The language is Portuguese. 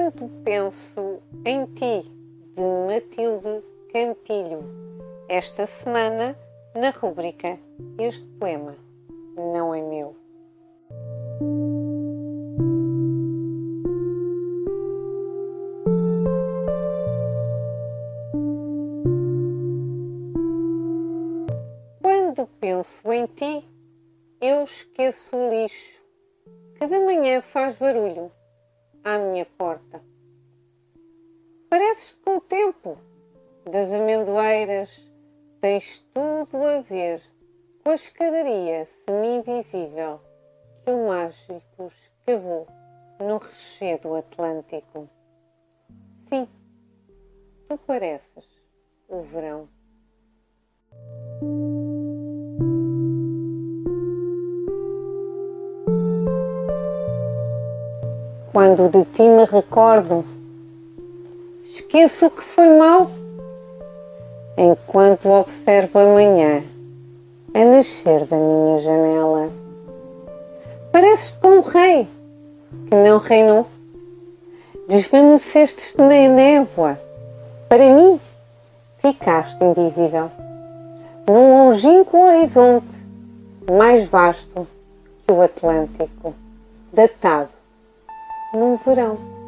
Quando penso em ti, de Matilde Campilho, esta semana na rúbrica Este poema não é meu. Quando penso em ti, eu esqueço o lixo que de manhã faz barulho à minha porta. Pareces com o tempo das amendoeiras, tens tudo a ver com a escadaria semi-invisível que o mágico escavou no rechedo Atlântico. Sim, tu pareces o verão. Quando de ti me recordo, esqueço o que foi mal, enquanto observo a manhã a nascer da minha janela. Pareces como um rei que não reinou. Desvaneceste na névoa. Para mim, ficaste invisível. Num longínquo horizonte mais vasto que o Atlântico, datado num verão.